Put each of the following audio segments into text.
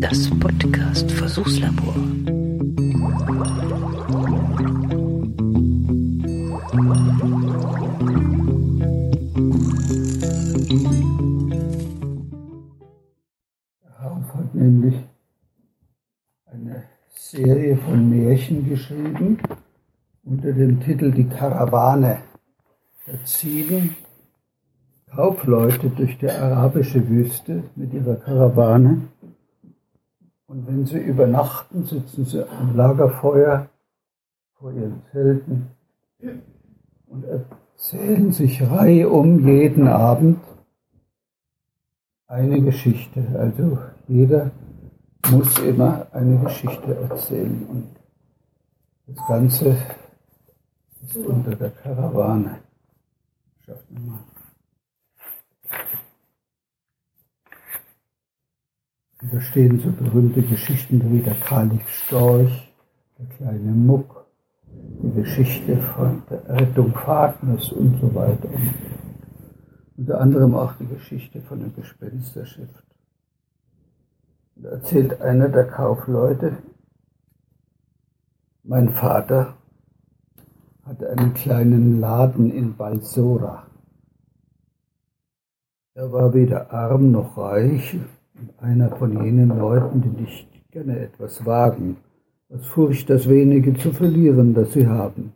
Das Podcast Versuchslabor. Rauf hat nämlich eine Serie von Märchen geschrieben unter dem Titel Die Karawane. Da ziehen Kaufleute durch die arabische Wüste mit ihrer Karawane. Und wenn sie übernachten, sitzen sie am Lagerfeuer vor ihren Zelten und erzählen sich reihum jeden Abend eine Geschichte. Also jeder muss immer eine Geschichte erzählen. Und das Ganze ist unter der Karawane. Schafft mal. Da stehen so berühmte Geschichten wie der Kalif Storch, der kleine Muck, die Geschichte von der Rettung Fatmes und so weiter. Unter anderem auch die Geschichte von dem Gespensterschiff. Da erzählt einer der Kaufleute, mein Vater hatte einen kleinen Laden in Balsora. Er war weder arm noch reich einer von jenen Leuten, die nicht gerne etwas wagen, aus Furcht, das wenige zu verlieren, das sie haben.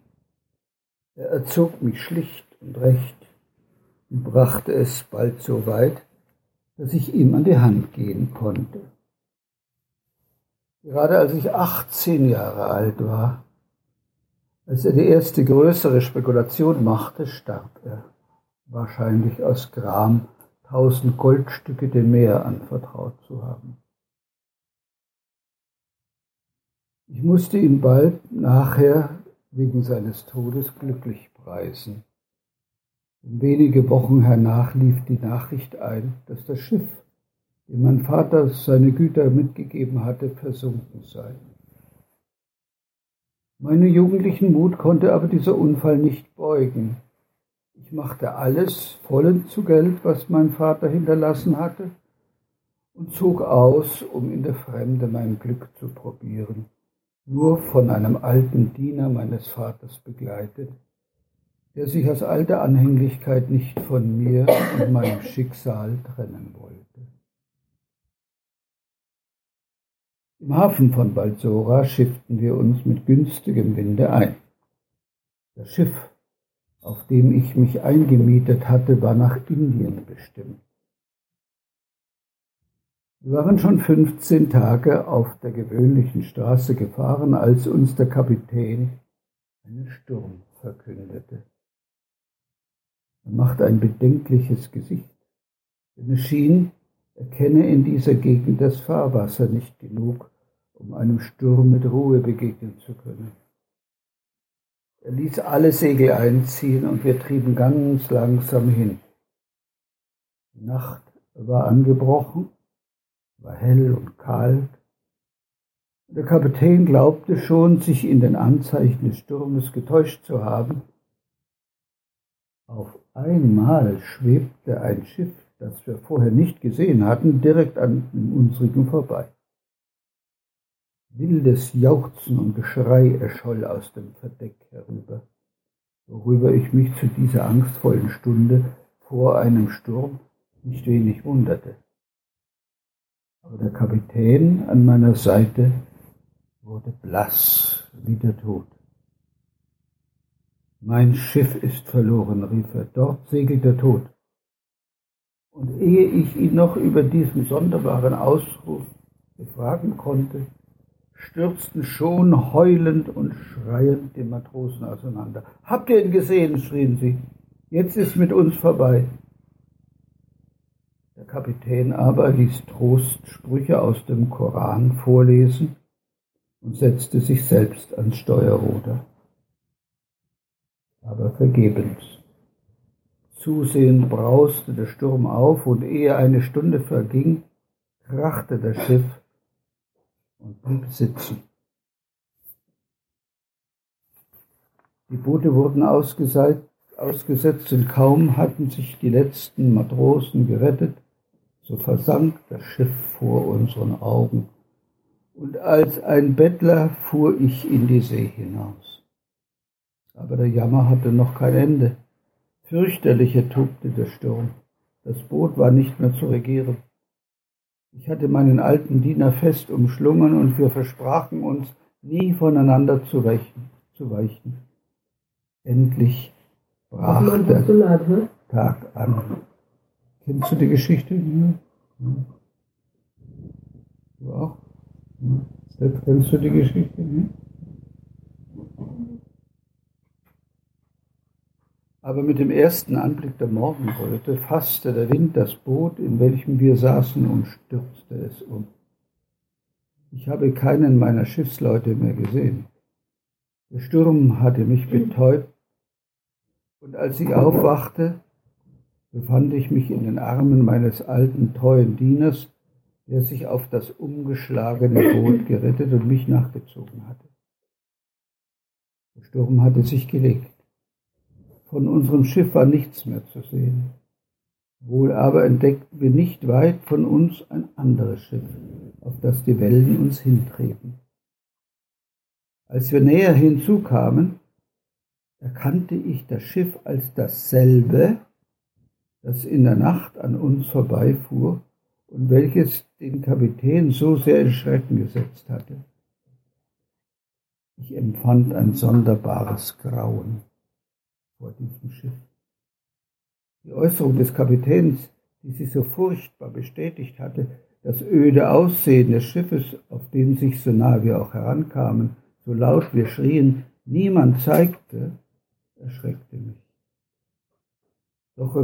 Er erzog mich schlicht und recht und brachte es bald so weit, dass ich ihm an die Hand gehen konnte. Gerade als ich 18 Jahre alt war, als er die erste größere Spekulation machte, starb er, wahrscheinlich aus Gram tausend Goldstücke dem Meer anvertraut zu haben. Ich musste ihn bald nachher wegen seines Todes glücklich preisen. Und wenige Wochen hernach lief die Nachricht ein, dass das Schiff, dem mein Vater seine Güter mitgegeben hatte, versunken sei. Meine jugendlichen Mut konnte aber dieser Unfall nicht beugen. Ich machte alles vollends zu Geld, was mein Vater hinterlassen hatte, und zog aus, um in der Fremde mein Glück zu probieren, nur von einem alten Diener meines Vaters begleitet, der sich aus alter Anhänglichkeit nicht von mir und meinem Schicksal trennen wollte. Im Hafen von Balsora schifften wir uns mit günstigem Winde ein. Das Schiff auf dem ich mich eingemietet hatte, war nach Indien bestimmt. Wir waren schon 15 Tage auf der gewöhnlichen Straße gefahren, als uns der Kapitän einen Sturm verkündete. Er machte ein bedenkliches Gesicht, denn es schien, er kenne in dieser Gegend das Fahrwasser nicht genug, um einem Sturm mit Ruhe begegnen zu können. Er ließ alle Segel einziehen und wir trieben ganz langsam hin. Die Nacht war angebrochen, war hell und kalt. Der Kapitän glaubte schon, sich in den Anzeichen des Sturmes getäuscht zu haben. Auf einmal schwebte ein Schiff, das wir vorher nicht gesehen hatten, direkt an dem unsrigen vorbei. Wildes Jauchzen und Geschrei erscholl aus dem Verdeck herüber, worüber ich mich zu dieser angstvollen Stunde vor einem Sturm nicht wenig wunderte. Aber der Kapitän an meiner Seite wurde blass wie der Tod. Mein Schiff ist verloren, rief er, dort segelt der Tod. Und ehe ich ihn noch über diesen sonderbaren Ausruf befragen konnte, stürzten schon heulend und schreiend die Matrosen auseinander. Habt ihr ihn gesehen? schrien sie. Jetzt ist mit uns vorbei. Der Kapitän aber ließ Trostsprüche aus dem Koran vorlesen und setzte sich selbst ans Steuerruder. Aber vergebens. Zusehend brauste der Sturm auf und ehe eine Stunde verging, krachte das Schiff und sitzen. Die Boote wurden ausgesetzt und kaum hatten sich die letzten Matrosen gerettet, so versank das Schiff vor unseren Augen, und als ein Bettler fuhr ich in die See hinaus. Aber der Jammer hatte noch kein Ende. Fürchterlicher tobte der Sturm. Das Boot war nicht mehr zu regieren. Ich hatte meinen alten Diener fest umschlungen und wir versprachen uns, nie voneinander zu weichen. Zu weichen. Endlich brach der ne? Tag an. Kennst du die Geschichte? Ja. Du auch? Ja. Kennst du die Geschichte? Ja. Aber mit dem ersten Anblick der Morgenröte fasste der Wind das Boot, in welchem wir saßen, und stürzte es um. Ich habe keinen meiner Schiffsleute mehr gesehen. Der Sturm hatte mich betäubt, und als ich aufwachte, befand ich mich in den Armen meines alten, treuen Dieners, der sich auf das umgeschlagene Boot gerettet und mich nachgezogen hatte. Der Sturm hatte sich gelegt. Von unserem Schiff war nichts mehr zu sehen. Wohl aber entdeckten wir nicht weit von uns ein anderes Schiff, auf das die Wellen uns hintrieben. Als wir näher hinzukamen, erkannte ich das Schiff als dasselbe, das in der Nacht an uns vorbeifuhr und welches den Kapitän so sehr in Schrecken gesetzt hatte. Ich empfand ein sonderbares Grauen vor diesem Schiff. Die Äußerung des Kapitäns, die sich so furchtbar bestätigt hatte, das öde Aussehen des Schiffes, auf dem sich so nah wir auch herankamen, so laut wir schrien, niemand zeigte, erschreckte mich. Doch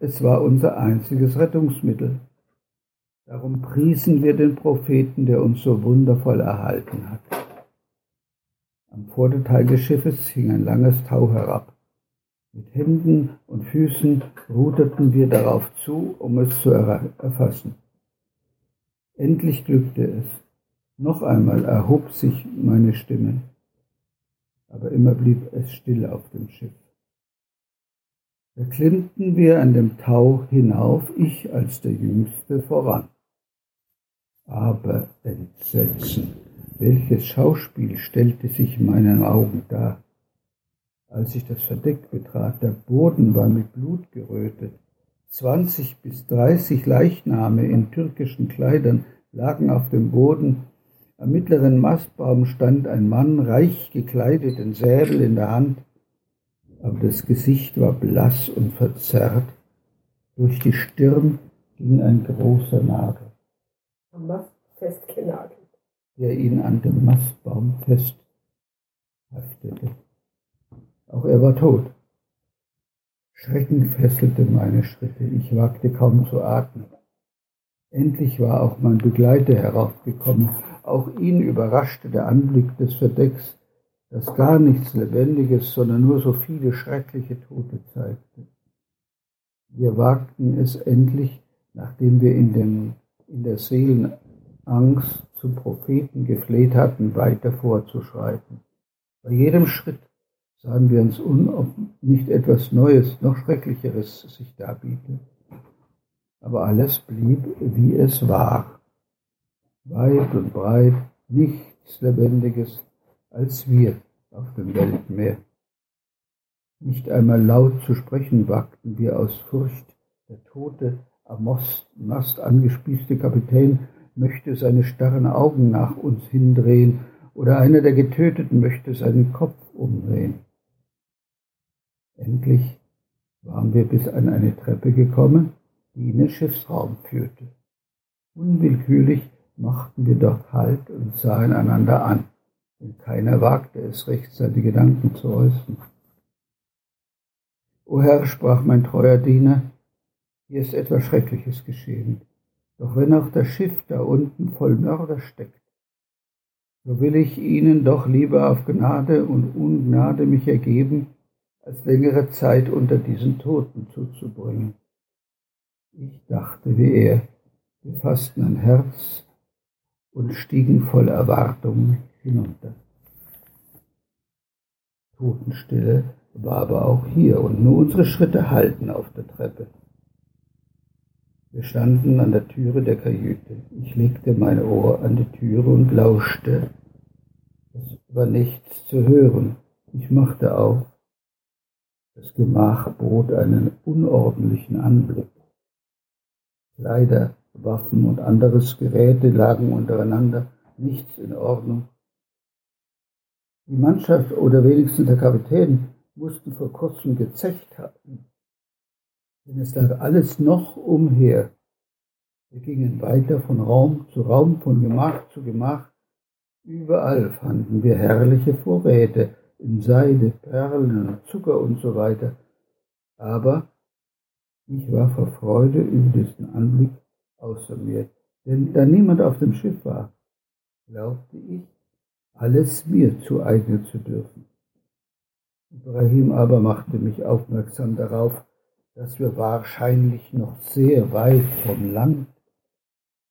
es war unser einziges Rettungsmittel. Darum priesen wir den Propheten, der uns so wundervoll erhalten hat. Am Vorderteil des Schiffes hing ein langes Tau herab. Mit Händen und Füßen ruderten wir darauf zu, um es zu erfassen. Endlich glückte es. Noch einmal erhob sich meine Stimme, aber immer blieb es still auf dem Schiff. Da klimmten wir an dem Tau hinauf, ich als der Jüngste voran. Aber Entsetzen, welches Schauspiel stellte sich meinen Augen dar. Als ich das Verdeck betrat, der Boden war mit Blut gerötet. Zwanzig bis dreißig Leichname in türkischen Kleidern lagen auf dem Boden. Am mittleren Mastbaum stand ein Mann, reich gekleidet, den Säbel in der Hand, aber das Gesicht war blass und verzerrt. Durch die Stirn ging ein großer Nagel. Am Mast festgenagelt. Der ihn an dem Mastbaum festhaftete. Auch er war tot. Schrecken fesselte meine Schritte, ich wagte kaum zu atmen. Endlich war auch mein Begleiter heraufgekommen. Auch ihn überraschte der Anblick des Verdecks, das gar nichts Lebendiges, sondern nur so viele schreckliche Tote zeigte. Wir wagten es endlich, nachdem wir in, den, in der Seelenangst zum Propheten gefleht hatten, weiter vorzuschreiten. Bei jedem Schritt sahen wir uns um, ob nicht etwas Neues, noch Schrecklicheres sich darbiete. Aber alles blieb, wie es war. Weit und breit nichts Lebendiges als wir auf dem Weltmeer. Nicht einmal laut zu sprechen wagten wir aus Furcht. Der tote, am Mast angespießte Kapitän möchte seine starren Augen nach uns hindrehen, oder einer der Getöteten möchte seinen Kopf umdrehen. Endlich waren wir bis an eine Treppe gekommen, die in den Schiffsraum führte. Unwillkürlich machten wir dort Halt und sahen einander an, denn keiner wagte es recht, seine Gedanken zu äußern. O Herr, sprach mein treuer Diener, hier ist etwas Schreckliches geschehen. Doch wenn auch das Schiff da unten voll Mörder steckt, so will ich ihnen doch lieber auf Gnade und Ungnade mich ergeben, als längere Zeit unter diesen Toten zuzubringen. Ich dachte wie er, wir fassten ein Herz und stiegen voll Erwartung hinunter. Totenstille war aber auch hier und nur unsere Schritte halten auf der Treppe. Wir standen an der Türe der Kajüte. Ich legte mein Ohr an die Türe und lauschte. Es war nichts zu hören. Ich machte auf. Das Gemach bot einen unordentlichen Anblick. Kleider, Waffen und anderes Geräte lagen untereinander, nichts in Ordnung. Die Mannschaft oder wenigstens der Kapitän mussten vor kurzem gezecht haben. Denn es lag alles noch umher. Wir gingen weiter von Raum zu Raum, von Gemach zu Gemach. Überall fanden wir herrliche Vorräte in Seide, Perlen, Zucker und so weiter. Aber ich war vor Freude über diesen Anblick außer mir, denn da niemand auf dem Schiff war, glaubte ich, alles mir zueignen zu dürfen. Ibrahim aber machte mich aufmerksam darauf, dass wir wahrscheinlich noch sehr weit vom Land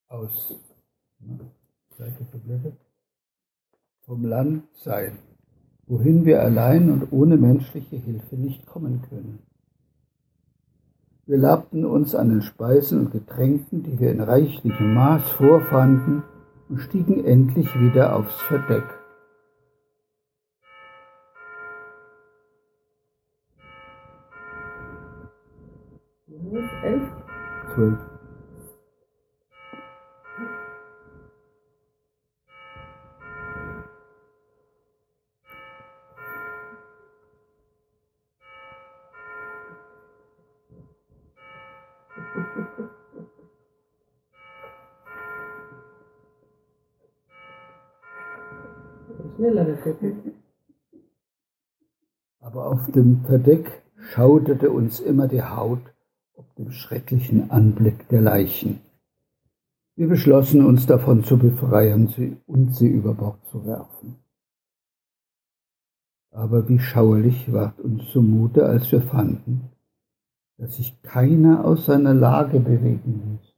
aus vom Land seien, wohin wir allein und ohne menschliche Hilfe nicht kommen können. Wir labten uns an den Speisen und Getränken, die wir in reichlichem Maß vorfanden, und stiegen endlich wieder aufs Verdeck. Zwölf. Schneller gucken. Aber auf dem Verdeck schauderte uns immer die Haut ob dem schrecklichen Anblick der Leichen. Wir beschlossen uns davon zu befreien und sie über Bord zu werfen. Aber wie schauerlich ward uns zumute, als wir fanden, dass sich keiner aus seiner Lage bewegen ließ.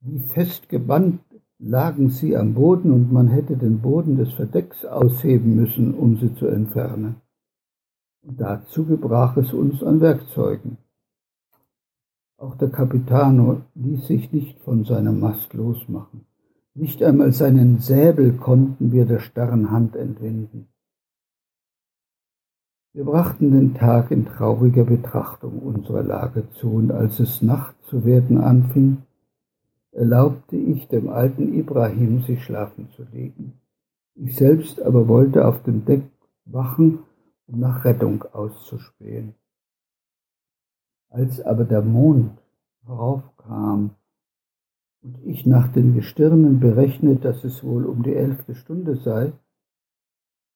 Wie fest gebannt lagen sie am Boden und man hätte den Boden des Verdecks ausheben müssen, um sie zu entfernen. Und dazu gebrach es uns an Werkzeugen. Auch der Capitano ließ sich nicht von seinem Mast losmachen. Nicht einmal seinen Säbel konnten wir der starren Hand entwinden. Wir brachten den Tag in trauriger Betrachtung unserer Lage zu, und als es Nacht zu werden anfing, erlaubte ich dem alten Ibrahim, sich schlafen zu legen. Ich selbst aber wollte auf dem Deck wachen, um nach Rettung auszuspähen. Als aber der Mond heraufkam und ich nach den Gestirnen berechnet, dass es wohl um die elfte Stunde sei,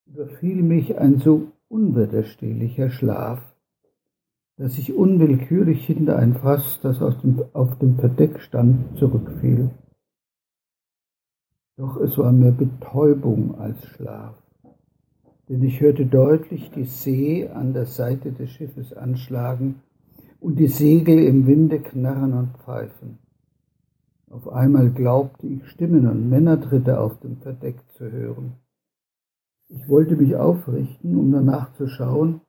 überfiel mich ein so unwiderstehlicher Schlaf, dass ich unwillkürlich hinter ein Fass, das auf dem, auf dem Verdeck stand, zurückfiel. Doch es war mehr Betäubung als Schlaf, denn ich hörte deutlich die See an der Seite des Schiffes anschlagen und die Segel im Winde knarren und pfeifen. Auf einmal glaubte ich Stimmen und Männertritte auf dem Verdeck zu hören. Ich wollte mich aufrichten, um danach zu schauen,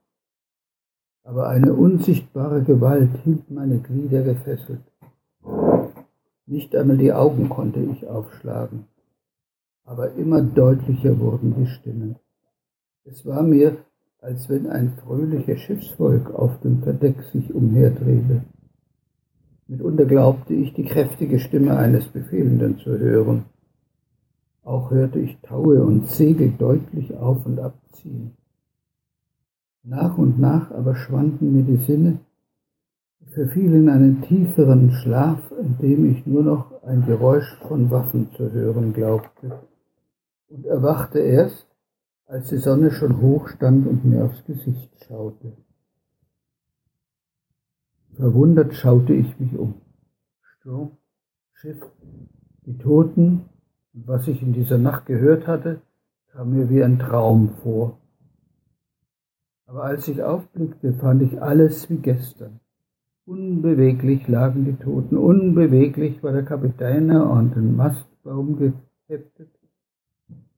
aber eine unsichtbare Gewalt hielt meine Glieder gefesselt. Nicht einmal die Augen konnte ich aufschlagen, aber immer deutlicher wurden die Stimmen. Es war mir, als wenn ein fröhliches Schiffsvolk auf dem Verdeck sich umherdrehte. Mitunter glaubte ich, die kräftige Stimme eines Befehlenden zu hören. Auch hörte ich Taue und Segel deutlich auf und abziehen. Nach und nach aber schwanden mir die Sinne, ich verfiel in einen tieferen Schlaf, in dem ich nur noch ein Geräusch von Waffen zu hören glaubte, und erwachte erst, als die Sonne schon hoch stand und mir aufs Gesicht schaute. Verwundert schaute ich mich um. Sturm, Schiff, die Toten und was ich in dieser Nacht gehört hatte, kam mir wie ein Traum vor. Aber als ich aufblickte, fand ich alles wie gestern. Unbeweglich lagen die Toten, unbeweglich war der Kapitän an den Mastbaum geheftet.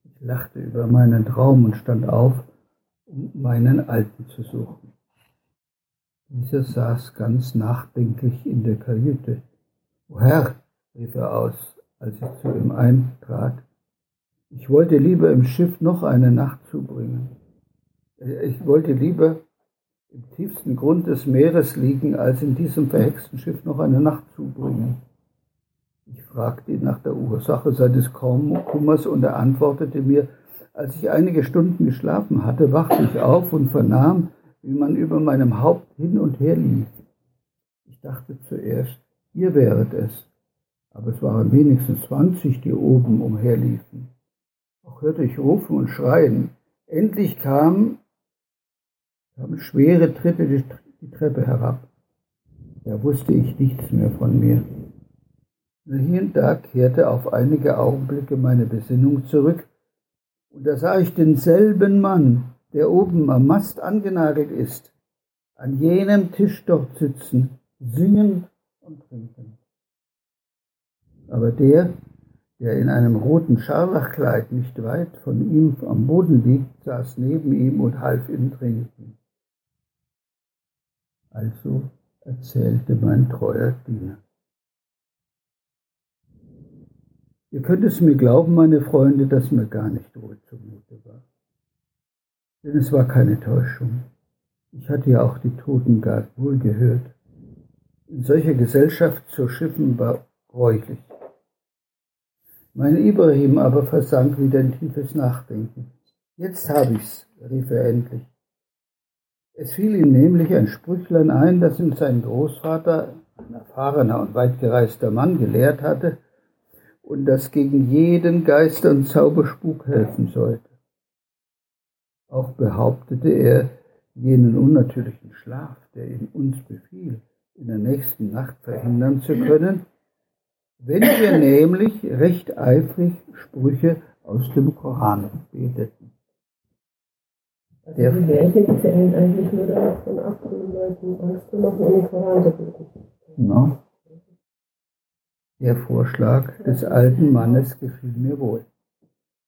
Ich lachte über meinen Traum und stand auf, um meinen Alten zu suchen. Dieser saß ganz nachdenklich in der Kajüte. O Herr, rief er aus, als ich zu ihm eintrat, ich wollte lieber im Schiff noch eine Nacht zubringen. Ich wollte lieber im tiefsten Grund des Meeres liegen, als in diesem verhexten Schiff noch eine Nacht zubringen. Ich fragte ihn nach der Ursache seines Kummers und er antwortete mir, als ich einige Stunden geschlafen hatte, wachte ich auf und vernahm, wie man über meinem Haupt hin und her lief. Ich dachte zuerst, ihr wäret es, aber es waren wenigstens zwanzig, die oben umherliefen. Auch hörte ich rufen und schreien. Endlich kamen, kamen schwere Tritte die, Treppe herab. Da wusste ich nichts mehr von mir. Nur hier und da kehrte auf einige Augenblicke meine Besinnung zurück, und da sah ich denselben Mann, der oben am Mast angenagelt ist, an jenem Tisch dort sitzen, singen und trinken. Aber der, der in einem roten Scharlachkleid nicht weit von ihm am Boden liegt, saß neben ihm und half ihm trinken. Also erzählte mein treuer Diener. Ihr könnt es mir glauben, meine Freunde, dass mir gar nicht wohl zumute war. Denn es war keine Täuschung. Ich hatte ja auch die Toten gar wohl gehört. In solcher Gesellschaft zu schiffen war bräuchlich. Mein Ibrahim aber versank wieder in tiefes Nachdenken. Jetzt hab ich's, rief er endlich. Es fiel ihm nämlich ein Sprüchlein ein, das ihm sein Großvater, ein erfahrener und weitgereister Mann, gelehrt hatte und das gegen jeden Geister und Zauberspuk helfen sollte. Auch behauptete er, jenen unnatürlichen Schlaf, der ihm uns befiel, in der nächsten Nacht verhindern zu können, wenn wir nämlich recht eifrig Sprüche aus dem Koran beteten. Also die Märchen zählen eigentlich nur davon ab, den Leuten Angst zu machen, um den Koran zu beten. Der Vorschlag des alten Mannes gefiel mir wohl.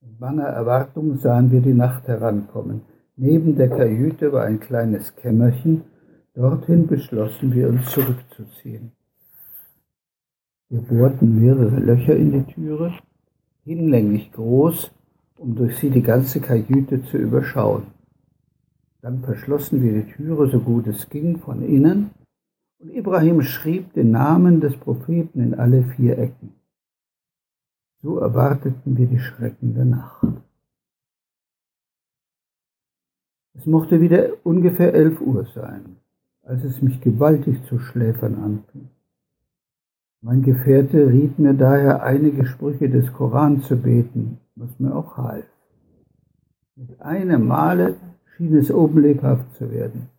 In banger Erwartung sahen wir die Nacht herankommen. Neben der Kajüte war ein kleines Kämmerchen, dorthin beschlossen wir uns zurückzuziehen. Wir bohrten mehrere Löcher in die Türe, hinlänglich groß, um durch sie die ganze Kajüte zu überschauen. Dann verschlossen wir die Türe so gut es ging von innen und Ibrahim schrieb den Namen des Propheten in alle vier Ecken. So erwarteten wir die schreckende Nacht. Es mochte wieder ungefähr elf Uhr sein, als es mich gewaltig zu schläfern anfing. Mein Gefährte riet mir daher, einige Sprüche des Koran zu beten, was mir auch half. Mit einem Male schien es oben lebhaft zu werden.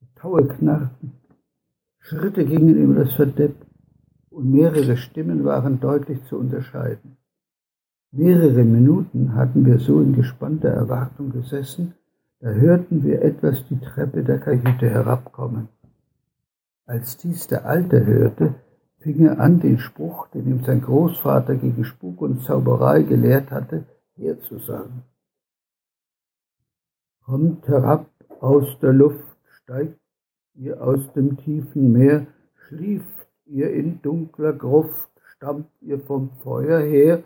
Die Taue knarrten, Schritte gingen über das Verdeck und mehrere Stimmen waren deutlich zu unterscheiden. Mehrere Minuten hatten wir so in gespannter Erwartung gesessen, da hörten wir etwas die Treppe der Kajüte herabkommen. Als dies der Alte hörte, fing er an, den Spruch, den ihm sein Großvater gegen Spuk und Zauberei gelehrt hatte, herzusagen. Kommt herab aus der Luft, steigt ihr aus dem tiefen Meer, schlieft ihr in dunkler Gruft, stammt ihr vom Feuer her,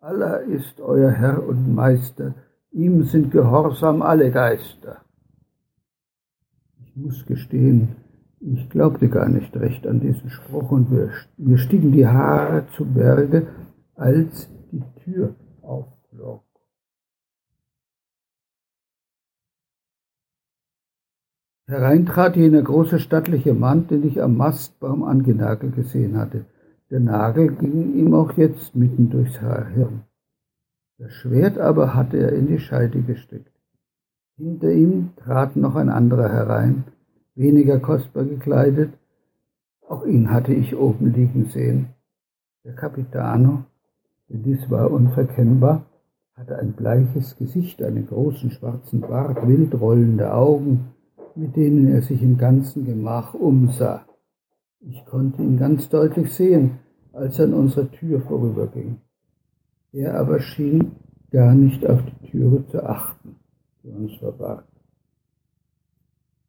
Allah ist euer Herr und Meister, ihm sind gehorsam alle Geister. Ich muss gestehen, ich glaubte gar nicht recht an diesen Spruch und mir stiegen die Haare zu Berge, als die Tür Hereintrat jener große stattliche Mann, den ich am Mastbaum angenagelt gesehen hatte. Der Nagel ging ihm auch jetzt mitten durchs Hirn. Das Schwert aber hatte er in die Scheide gesteckt. Hinter ihm trat noch ein anderer herein, weniger kostbar gekleidet. Auch ihn hatte ich oben liegen sehen. Der Capitano, denn dies war unverkennbar, hatte ein bleiches Gesicht, einen großen schwarzen Bart, wild rollende Augen, mit denen er sich im ganzen Gemach umsah. Ich konnte ihn ganz deutlich sehen, als er an unserer Tür vorüberging. Er aber schien gar nicht auf die Türe zu achten, die uns verbarg.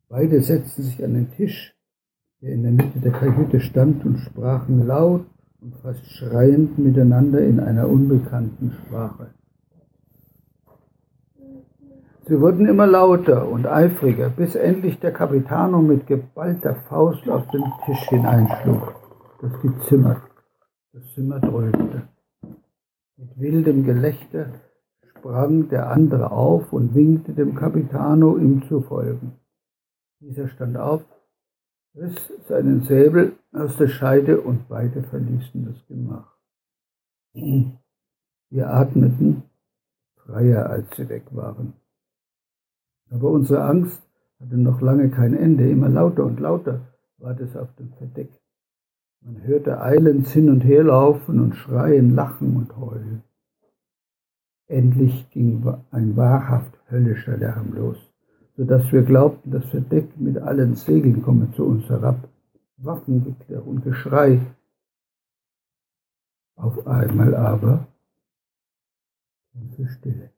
Beide setzten sich an den Tisch, der in der Mitte der Kajüte stand, und sprachen laut und fast schreiend miteinander in einer unbekannten Sprache. Sie wurden immer lauter und eifriger, bis endlich der Capitano mit geballter Faust auf den Tisch hineinschlug, dass die Zimmer, das Zimmer dröhnte. Mit wildem Gelächter sprang der andere auf und winkte dem Capitano, ihm zu folgen. Dieser stand auf, riss seinen Säbel aus der Scheide und beide verließen das Gemach. Wir atmeten freier, als sie weg waren. Aber unsere Angst hatte noch lange kein Ende. Immer lauter und lauter war es auf dem Verdeck. Man hörte eilends hin und her laufen und schreien, lachen und heulen. Endlich ging ein wahrhaft höllischer Lärm los, so dass wir glaubten, das Verdeck mit allen Segeln komme zu uns herab. Waffengeklirr und Geschrei. Auf einmal aber tiefe Stille.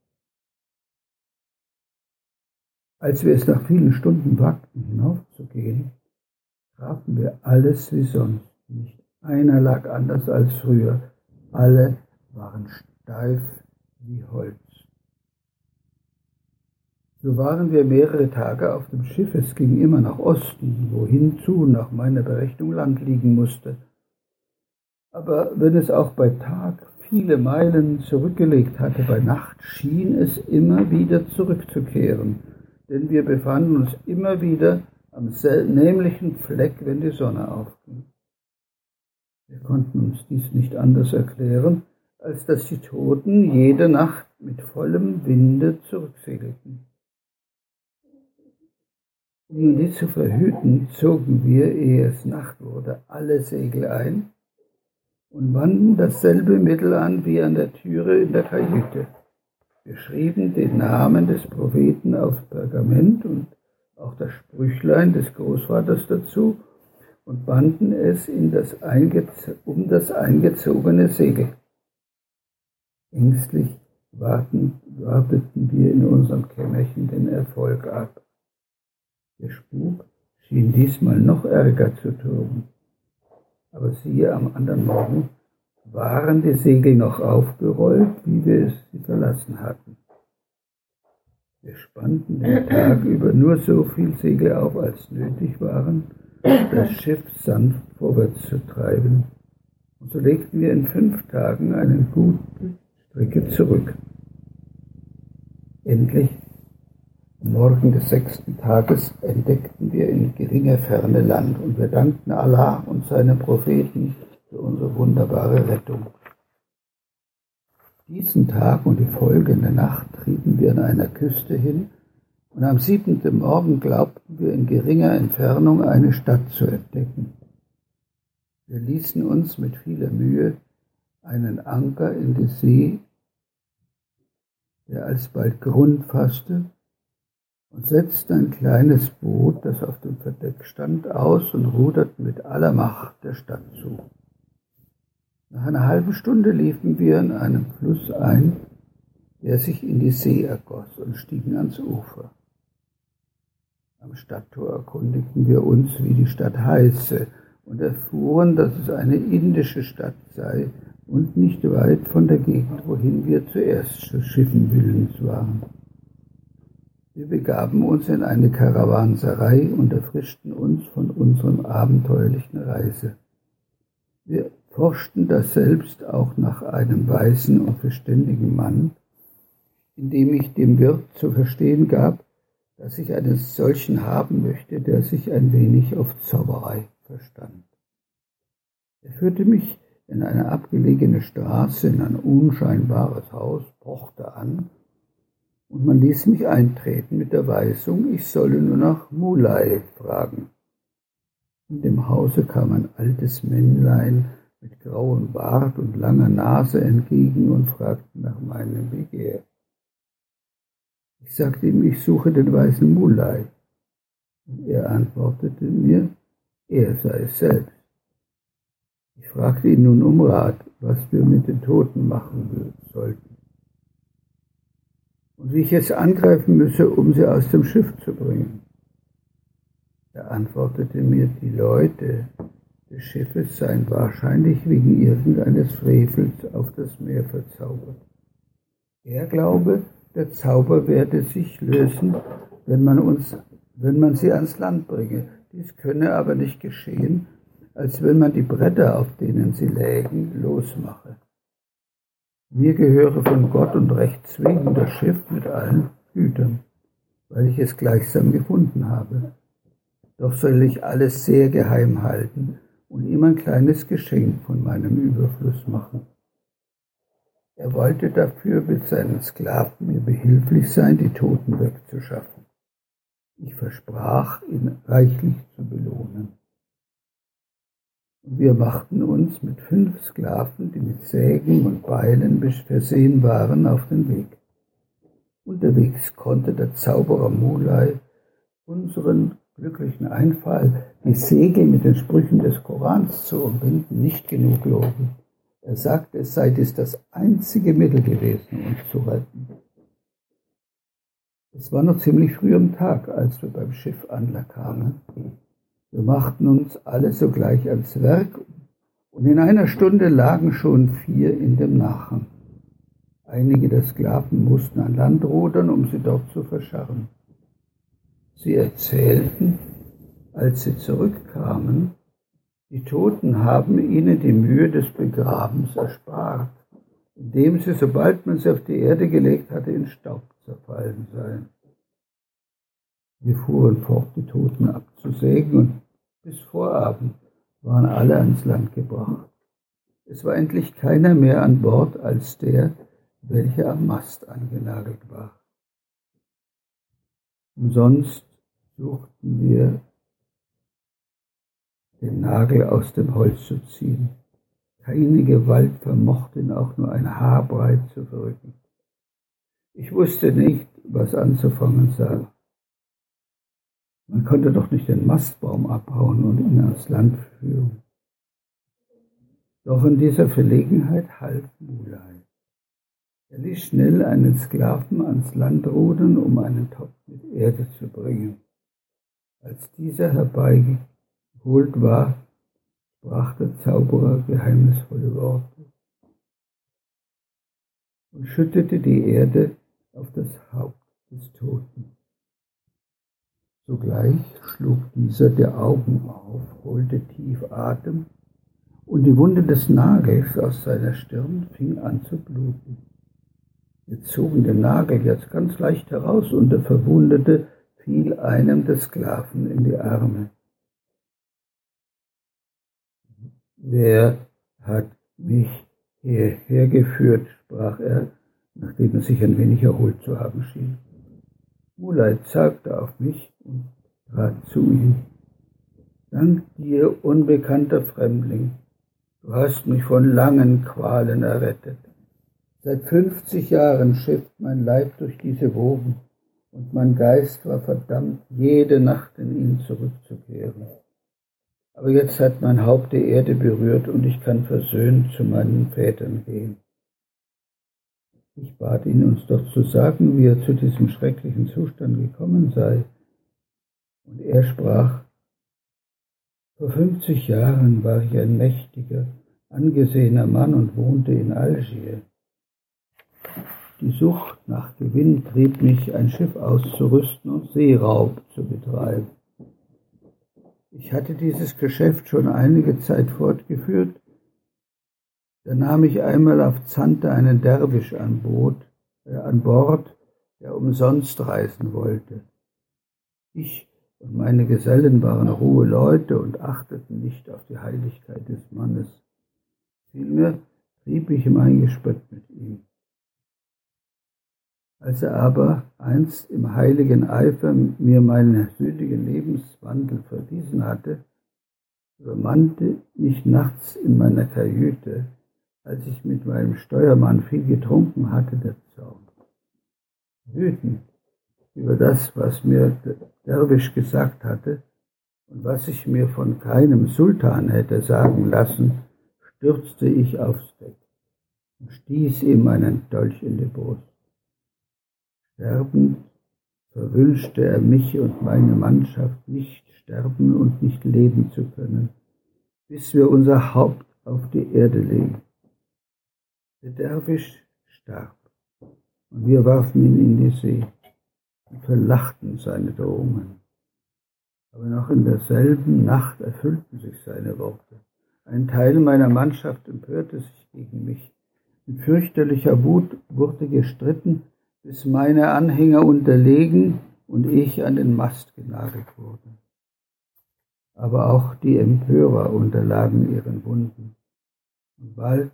Als wir es nach vielen Stunden wagten, hinaufzugehen, trafen wir alles wie sonst. Nicht einer lag anders als früher. Alle waren steif wie Holz. So waren wir mehrere Tage auf dem Schiff. Es ging immer nach Osten, wohin zu nach meiner Berechnung Land liegen musste. Aber wenn es auch bei Tag viele Meilen zurückgelegt hatte, bei Nacht schien es immer wieder zurückzukehren, denn wir befanden uns immer wieder am nämlichen Fleck, wenn die Sonne aufging. Wir konnten uns dies nicht anders erklären, als dass die Toten jede Nacht mit vollem Winde zurücksegelten. Um dies zu verhüten, zogen wir, ehe es Nacht wurde, alle Segel ein und wandten dasselbe Mittel an wie an der Türe in der Kajüte. Wir schrieben den Namen des Propheten aufs Pergament und auch das Sprüchlein des Großvaters dazu und banden es in das um das eingezogene Segel. Ängstlich warten, warteten wir in unserem Kämmerchen den Erfolg ab. Der Spuk schien diesmal noch ärger zu toben. Aber siehe, am anderen Morgen waren die Segel noch aufgerollt, wie wir es sie verlassen hatten. Wir spannten den Tag über nur so viel Segel auf, als nötig waren, das Schiff sanft vorwärts zu treiben. Und so legten wir in fünf Tagen eine gute Strecke zurück. Endlich, am Morgen des sechsten Tages, entdeckten wir in geringer Ferne Land und wir dankten Allah und seinen Propheten für unsere wunderbare Rettung. Diesen Tag und die folgende Nacht trieben wir an einer Küste hin, und am siebenten Morgen glaubten wir in geringer Entfernung eine Stadt zu entdecken. Wir ließen uns mit vieler Mühe einen Anker in die See, der alsbald Grund fasste, und setzten ein kleines Boot, das auf dem Verdeck stand, aus und ruderten mit aller Macht der Stadt zu. Einer halben Stunde liefen wir in einem Fluss ein, der sich in die See ergoss und stiegen ans Ufer. Am Stadttor erkundigten wir uns, wie die Stadt heiße, und erfuhren, dass es eine indische Stadt sei und nicht weit von der Gegend, wohin wir zuerst zu Schiffen willens waren. Wir begaben uns in eine Karawanserei und erfrischten uns von unserem abenteuerlichen Reise. Wir forschten das selbst auch nach einem weißen und verständigen Mann, indem ich dem Wirt zu verstehen gab, dass ich einen solchen haben möchte, der sich ein wenig auf Zauberei verstand. Er führte mich in eine abgelegene Straße, in ein unscheinbares Haus, pochte an, und man ließ mich eintreten mit der Weisung, ich solle nur nach Mulai fragen. In dem Hause kam ein altes Männlein mit grauem Bart und langer Nase entgegen und fragte nach meinem Begehr. Ich sagte ihm, ich suche den weißen Mulai. Und er antwortete mir, er sei es selbst. Ich fragte ihn nun um Rat, was wir mit den Toten machen sollten. Und wie ich es angreifen müsse, um sie aus dem Schiff zu bringen. Da antwortete mir, die Leute des Schiffes seien wahrscheinlich wegen irgendeines Frevels auf das Meer verzaubert. Er glaube, der Zauber werde sich lösen, wenn man uns, wenn man sie ans Land bringe. Dies könne aber nicht geschehen, als wenn man die Bretter, auf denen sie lägen, losmache. Mir gehöre von Gott und Rechts wegen das Schiff mit allen Gütern, weil ich es gleichsam gefunden habe. Doch soll ich alles sehr geheim halten und ihm ein kleines Geschenk von meinem Überfluss machen. Er wollte dafür mit seinen Sklaven mir behilflich sein, die Toten wegzuschaffen. Ich versprach, ihn reichlich zu belohnen. Und wir machten uns mit fünf Sklaven, die mit Sägen und Beilen versehen waren, auf den Weg. Unterwegs konnte der Zauberer Mulai unseren glücklichen Einfall, die Segel mit den Sprüchen des Korans zu umbinden, nicht genug loben. Er sagt, es sei dies das einzige Mittel gewesen, uns zu retten. Es war noch ziemlich früh am Tag, als wir beim Schiff ankamen. Wir machten uns alle sogleich ans Werk und in einer Stunde lagen schon vier in dem Nachen. Einige der Sklaven mussten an Land rudern, um sie dort zu verscharren. Sie erzählten, als sie zurückkamen, die Toten haben ihnen die Mühe des Begrabens erspart, indem sie, sobald man sie auf die Erde gelegt hatte, in Staub zerfallen seien. Wir fuhren fort, die Toten abzusägen, und bis Vorabend waren alle ans Land gebracht. Es war endlich keiner mehr an Bord als der, welcher am Mast angenagelt war. Umsonst suchten wir den Nagel aus dem Holz zu ziehen. Keine Gewalt vermochte ihn auch nur ein Haar breit zu verrücken. Ich wusste nicht, was anzufangen sei. Man konnte doch nicht den Mastbaum abhauen und ihn ans Land führen. Doch in dieser Verlegenheit half Mulai. Er ließ schnell einen Sklaven ans Land rudern, um einen Topf mit Erde zu bringen. Als dieser herbeigekommen geholt war, sprach der Zauberer geheimnisvolle Worte und schüttete die Erde auf das Haupt des Toten. Sogleich schlug dieser die Augen auf, holte tief Atem, und die Wunde des Nagels aus seiner Stirn fing an zu bluten. Wir zogen den Nagel jetzt ganz leicht heraus, und der Verwundete fiel einem der Sklaven in die Arme. Wer hat mich hierher geführt, sprach er, nachdem er sich ein wenig erholt zu haben schien. Mulai zeigte auf mich und trat zu ihm. Dank dir, unbekannter Fremdling, du hast mich von langen Qualen errettet. Seit fünfzig Jahren schifft mein Leib durch diese Wogen, und mein Geist war verdammt, jede Nacht in ihn zurückzukehren. Aber jetzt hat mein Haupt die Erde berührt und ich kann versöhnt zu meinen Vätern gehen. Ich bat ihn, uns doch zu sagen, wie er zu diesem schrecklichen Zustand gekommen sei. Und er sprach, vor 50 Jahren war ich ein mächtiger, angesehener Mann und wohnte in Algier. Die Sucht nach Gewinn trieb mich, ein Schiff auszurüsten und Seeraub zu betreiben. Ich hatte dieses Geschäft schon einige Zeit fortgeführt. Da nahm ich einmal auf Zante einen Derwisch an, Boot, äh, an Bord, der umsonst reisen wollte. Ich und meine Gesellen waren rohe Leute und achteten nicht auf die Heiligkeit des Mannes. Vielmehr trieb ich mein Gespött mit ihm. Als er aber einst im heiligen Eifer mir meinen sündigen Lebenswandel verwiesen hatte, übermannte mich nachts in meiner Kajüte, als ich mit meinem Steuermann viel getrunken hatte, der Zorn. Wütend über das, was mir der Derwisch gesagt hatte und was ich mir von keinem Sultan hätte sagen lassen, stürzte ich aufs Deck und stieß ihm einen Dolch in die Brust. Sterbend verwünschte er mich und meine Mannschaft nicht sterben und nicht leben zu können, bis wir unser Haupt auf die Erde legen. Der Derwisch starb, und wir warfen ihn in die See und verlachten seine Drohungen. Aber noch in derselben Nacht erfüllten sich seine Worte. Ein Teil meiner Mannschaft empörte sich gegen mich. Mit fürchterlicher Wut wurde gestritten, bis meine Anhänger unterlegen und ich an den Mast genagelt wurde. Aber auch die Empörer unterlagen ihren Wunden. Und bald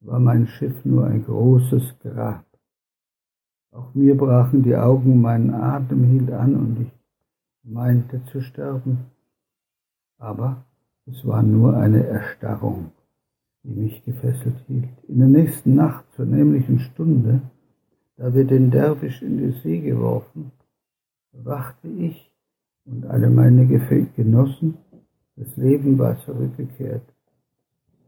war mein Schiff nur ein großes Grab. Auch mir brachen die Augen, mein Atem hielt an und ich meinte zu sterben. Aber es war nur eine Erstarrung, die mich gefesselt hielt. In der nächsten Nacht, zur nämlichen Stunde, da wir den Derwisch in die See geworfen, wachte ich und alle meine Genossen, das Leben war zurückgekehrt.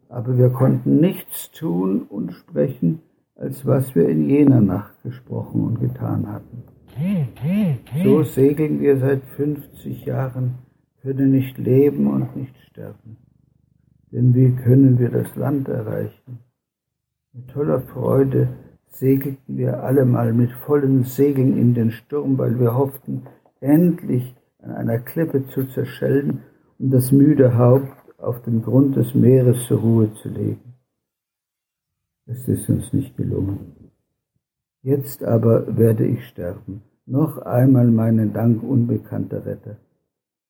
Aber wir konnten nichts tun und sprechen, als was wir in jener Nacht gesprochen und getan hatten. So segeln wir seit 50 Jahren, können nicht leben und nicht sterben. Denn wie können wir das Land erreichen? Mit toller Freude segelten wir allemal mit vollen Segeln in den Sturm, weil wir hofften, endlich an einer Klippe zu zerschellen und das müde Haupt auf den Grund des Meeres zur Ruhe zu legen. Es ist uns nicht gelungen. Jetzt aber werde ich sterben. Noch einmal meinen Dank, unbekannter Retter.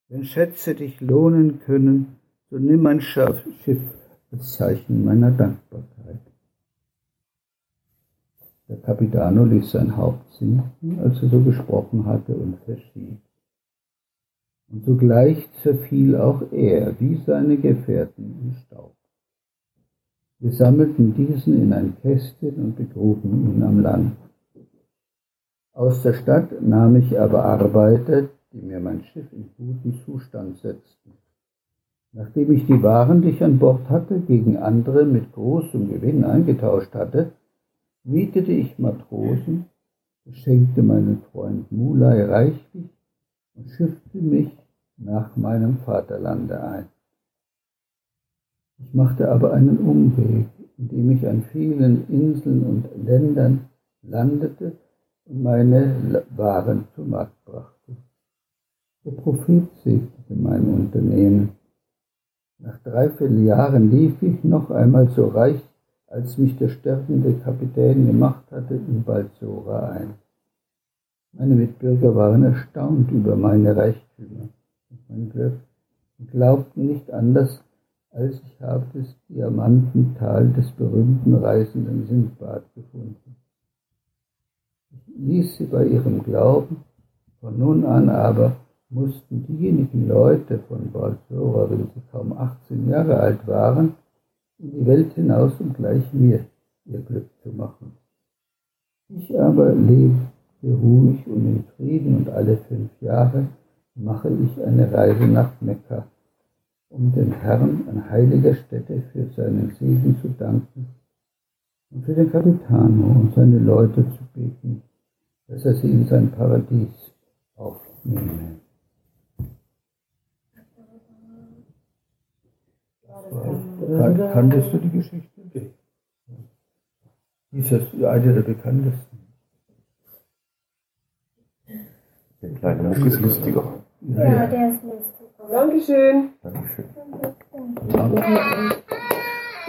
Wenn Schätze dich lohnen können, so nimm ein Schiff als Zeichen meiner Dankbarkeit. Der Capitano ließ sein Haupt sinken, als er so gesprochen hatte, und verschied. Und sogleich zerfiel auch er, wie seine Gefährten, im Staub. Wir sammelten diesen in ein Kästchen und begruben ihn am Land. Aus der Stadt nahm ich aber Arbeiter, die mir mein Schiff in guten Zustand setzten. Nachdem ich die Waren, die ich an Bord hatte, gegen andere mit großem Gewinn eingetauscht hatte, mietete ich Matrosen, beschenkte meinen Freund Mulai reichlich und schiffte mich nach meinem Vaterlande ein. Ich machte aber einen Umweg, indem ich an vielen Inseln und Ländern landete und meine Waren zum Markt brachte. Der Prophet segnete mein Unternehmen. Nach dreiviertel Jahren lief ich noch einmal so reich, als mich der sterbende Kapitän gemacht hatte, in Balsora ein. Meine Mitbürger waren erstaunt über meine Reichtümer und mein Glück und glaubten nicht anders, als ich habe das Diamantental des berühmten reisenden Sindbad gefunden. Ich ließ sie bei ihrem Glauben, von nun an aber mussten diejenigen Leute von Balsora, wenn sie kaum 18 Jahre alt waren, in die Welt hinaus, um gleich mir ihr Glück zu machen. Ich aber lebte ruhig und in Frieden und alle fünf Jahre mache ich eine Reise nach Mekka um dem Herrn an heiliger Stätte für seinen Segen zu danken und für den Capitano und seine Leute zu beten, dass er sie in sein Paradies aufnehme. Kan kanntest du die Geschichte? Okay. Dies ist eine der bekanntesten. Der kleine Muck ist lustiger. Ja, der ist lustig. Dankeschön. Dankeschön.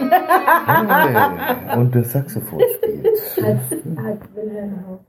Hey, und der Saxophon spielt. Als, als Wilhelm Haupt.